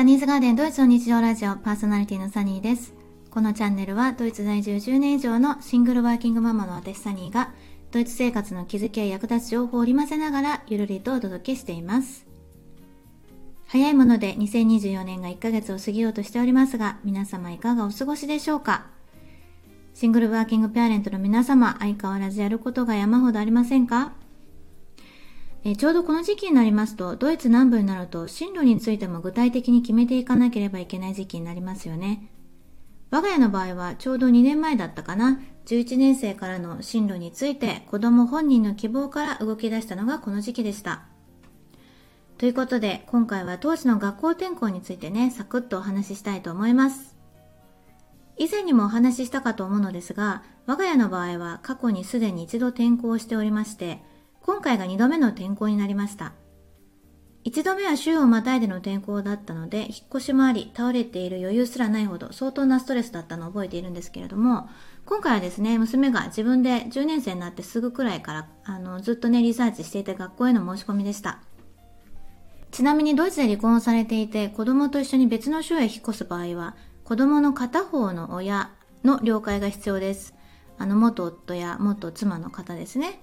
サニーズガーデンドイツの日常ラジオパーソナリティのサニーです。このチャンネルはドイツ在住10年以上のシングルワーキングママの私サニーがドイツ生活の気づきや役立つ情報を織り交ぜながらゆるりとお届けしています。早いもので2024年が1ヶ月を過ぎようとしておりますが皆様いかがお過ごしでしょうか？シングルワーキングペアレントの皆様相変わらずやることが山ほどありませんか？えちょうどこの時期になりますと、ドイツ南部になると進路についても具体的に決めていかなければいけない時期になりますよね。我が家の場合はちょうど2年前だったかな、11年生からの進路について子供本人の希望から動き出したのがこの時期でした。ということで、今回は当時の学校転校についてね、サクッとお話ししたいと思います。以前にもお話ししたかと思うのですが、我が家の場合は過去にすでに一度転校しておりまして、今回が2度目の転校になりました。1度目は週をまたいでの転校だったので、引っ越しもあり、倒れている余裕すらないほど相当なストレスだったのを覚えているんですけれども、今回はですね、娘が自分で10年生になってすぐくらいから、あの、ずっとね、リサーチしていた学校への申し込みでした。ちなみにドイツで離婚をされていて、子供と一緒に別の州へ引っ越す場合は、子供の片方の親の了解が必要です。あの、元夫や元妻の方ですね。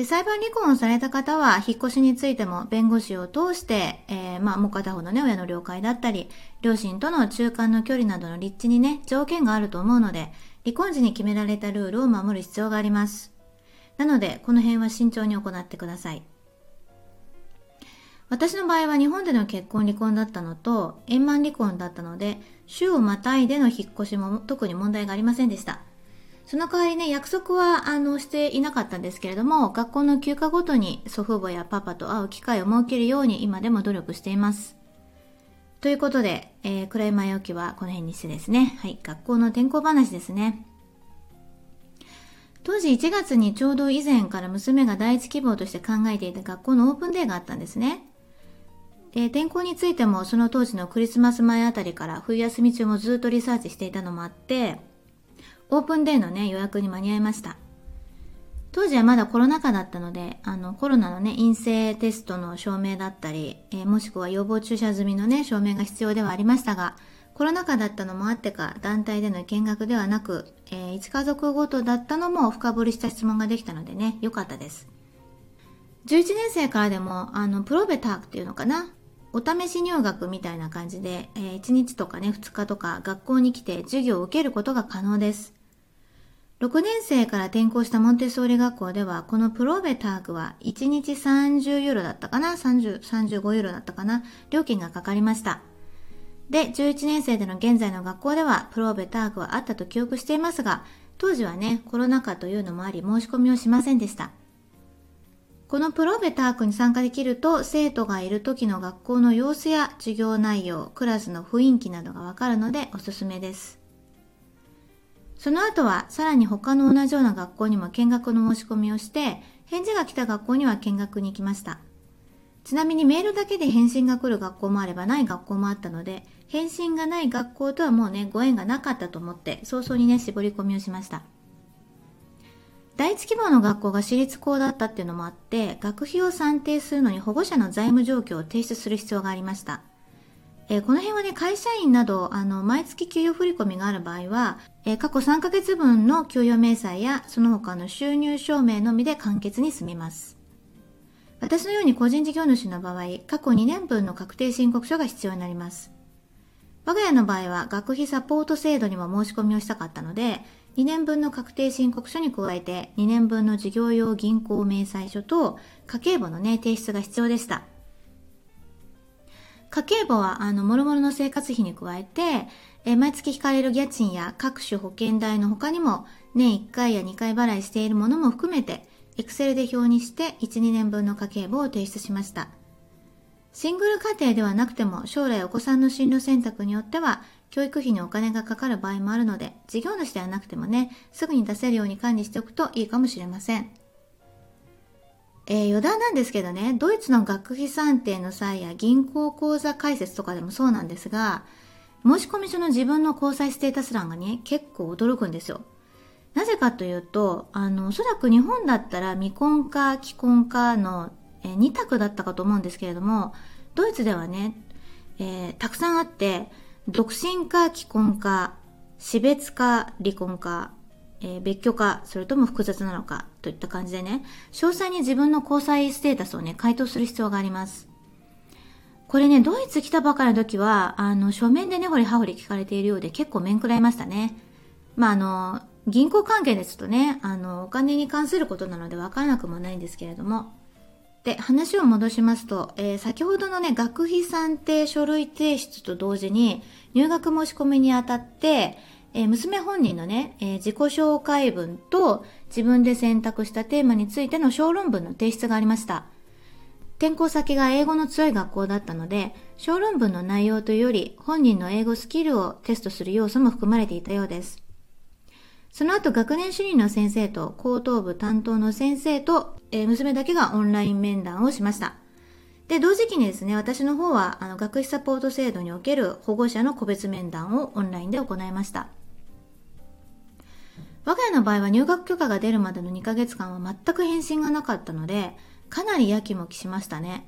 で、裁判離婚をされた方は、引っ越しについても弁護士を通して、えー、まあ、もう片方のね、親の了解だったり、両親との中間の距離などの立地にね、条件があると思うので、離婚時に決められたルールを守る必要があります。なので、この辺は慎重に行ってください。私の場合は日本での結婚離婚だったのと、円満離婚だったので、州をまたいでの引っ越しも特に問題がありませんでした。その代わりね、約束は、あの、していなかったんですけれども、学校の休暇ごとに祖父母やパパと会う機会を設けるように今でも努力しています。ということで、えー、暗い前置きはこの辺にしてですね、はい、学校の転校話ですね。当時1月にちょうど以前から娘が第一希望として考えていた学校のオープンデーがあったんですね。で、転校についてもその当時のクリスマス前あたりから冬休み中もずっとリサーチしていたのもあって、オープンデーのね、予約に間に合いました。当時はまだコロナ禍だったので、あの、コロナのね、陰性テストの証明だったり、えー、もしくは予防注射済みのね、証明が必要ではありましたが、コロナ禍だったのもあってか、団体での見学ではなく、えー、1家族ごとだったのも深掘りした質問ができたのでね、良かったです。11年生からでも、あの、プロベタークっていうのかな？お試し入学みたいな感じで、えー、1日とかね、2日とか学校に来て授業を受けることが可能です。6年生から転校したモンテッソーリ学校では、このプロベタークは1日30ユーロだったかな ?30、35ユーロだったかな？料金がかかりました。で、11年生での現在の学校では、プロベタークはあったと記憶していますが、当時はね、コロナ禍というのもあり申し込みをしませんでした。このプロベタークに参加できると、生徒がいる時の学校の様子や授業内容、クラスの雰囲気などがわかるのでおすすめです。その後はさらに他の同じような学校にも見学の申し込みをして、返事が来た学校には見学に行きました。ちなみにメールだけで返信が来る学校もあればない学校もあったので、返信がない学校とはもうね、ご縁がなかったと思って、早々にね、絞り込みをしました。第一希望の学校が私立校だったっていうのもあって、学費を算定するのに保護者の財務状況を提出する必要がありました。えー、この辺はね、会社員など、あの、毎月給与振込がある場合は、えー、過去3ヶ月分の給与明細や、その他の収入証明のみで完結に済みます。私のように個人事業主の場合、過去2年分の確定申告書が必要になります。我が家の場合は学費サポート制度にも申し込みをしたかったので、2年分の確定申告書に加えて、2年分の事業用銀行明細書と家計簿のね、提出が必要でした。家計簿は、あの、諸々の生活費に加えて、え毎月引かれる家賃や各種保険代の他にも、年1回や2回払いしているものも含めて、Excel で表にして1、2年分の家計簿を提出しました。シングル家庭ではなくても、将来お子さんの進路選択によっては、教育費にお金がかかる場合もあるので、事業主ではなくてもね、すぐに出せるように管理しておくといいかもしれません。えー、余談なんですけどね、ドイツの学費算定の際や銀行口座開設とかでもそうなんですが、申込書の自分の交際ステータス欄がね、結構驚くんですよ。なぜかというと、あの、おそらく日本だったら未婚か既婚かの、えー、2択だったかと思うんですけれども、ドイツではね、えー、たくさんあって、独身か既婚か、死別か離婚か、えー、別居か、それとも複雑なのか、といった感じでね、詳細に自分の交際ステータスをね、回答する必要があります。これね、ドイツ来たばかりの時は、あの、書面でねほりはほり聞かれているようで結構面食らいましたね。まあ、あの、銀行関係ですとね、あの、お金に関することなので分からなくもないんですけれども。で、話を戻しますと、えー、先ほどのね、学費算定書類提出と同時に、入学申し込みにあたって、えー、娘本人のね、えー、自己紹介文と自分で選択したテーマについての小論文の提出がありました。転校先が英語の強い学校だったので、小論文の内容というより本人の英語スキルをテストする要素も含まれていたようです。その後学年主任の先生と高等部担当の先生と、えー、娘だけがオンライン面談をしました。で、同時期にですね、私の方はあの学費サポート制度における保護者の個別面談をオンラインで行いました。我が家の場合は入学許可が出るまでの2ヶ月間は全く返信がなかったので、かなりやきもきしましたね。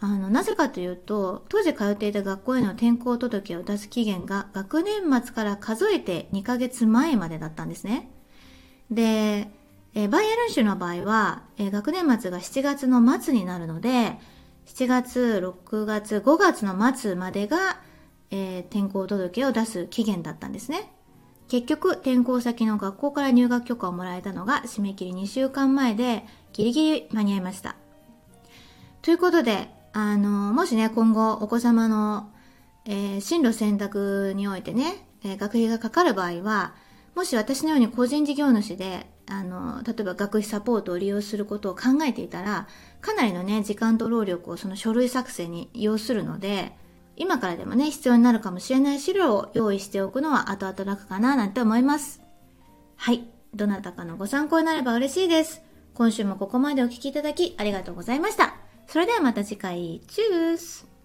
あの、なぜかというと、当時通っていた学校への転校届を出す期限が学年末から数えて2ヶ月前までだったんですね。で、えバイエルン州の場合は、え学年末が7月の末になるので、7月、6月、5月の末までが、えー、転校届を出す期限だったんですね。結局、転校先の学校から入学許可をもらえたのが締め切り2週間前で、ギリギリ間に合いました。ということで、あの、もしね、今後お子様の、えー、進路選択においてね、えー、学費がかかる場合は、もし私のように個人事業主で、あの、例えば学費サポートを利用することを考えていたら、かなりのね、時間と労力をその書類作成に要するので、今からでもね、必要になるかもしれない資料を用意しておくのは後々楽かななんて思います。はい。どなたかのご参考になれば嬉しいです。今週もここまでお聴きいただきありがとうございました。それではまた次回、チュース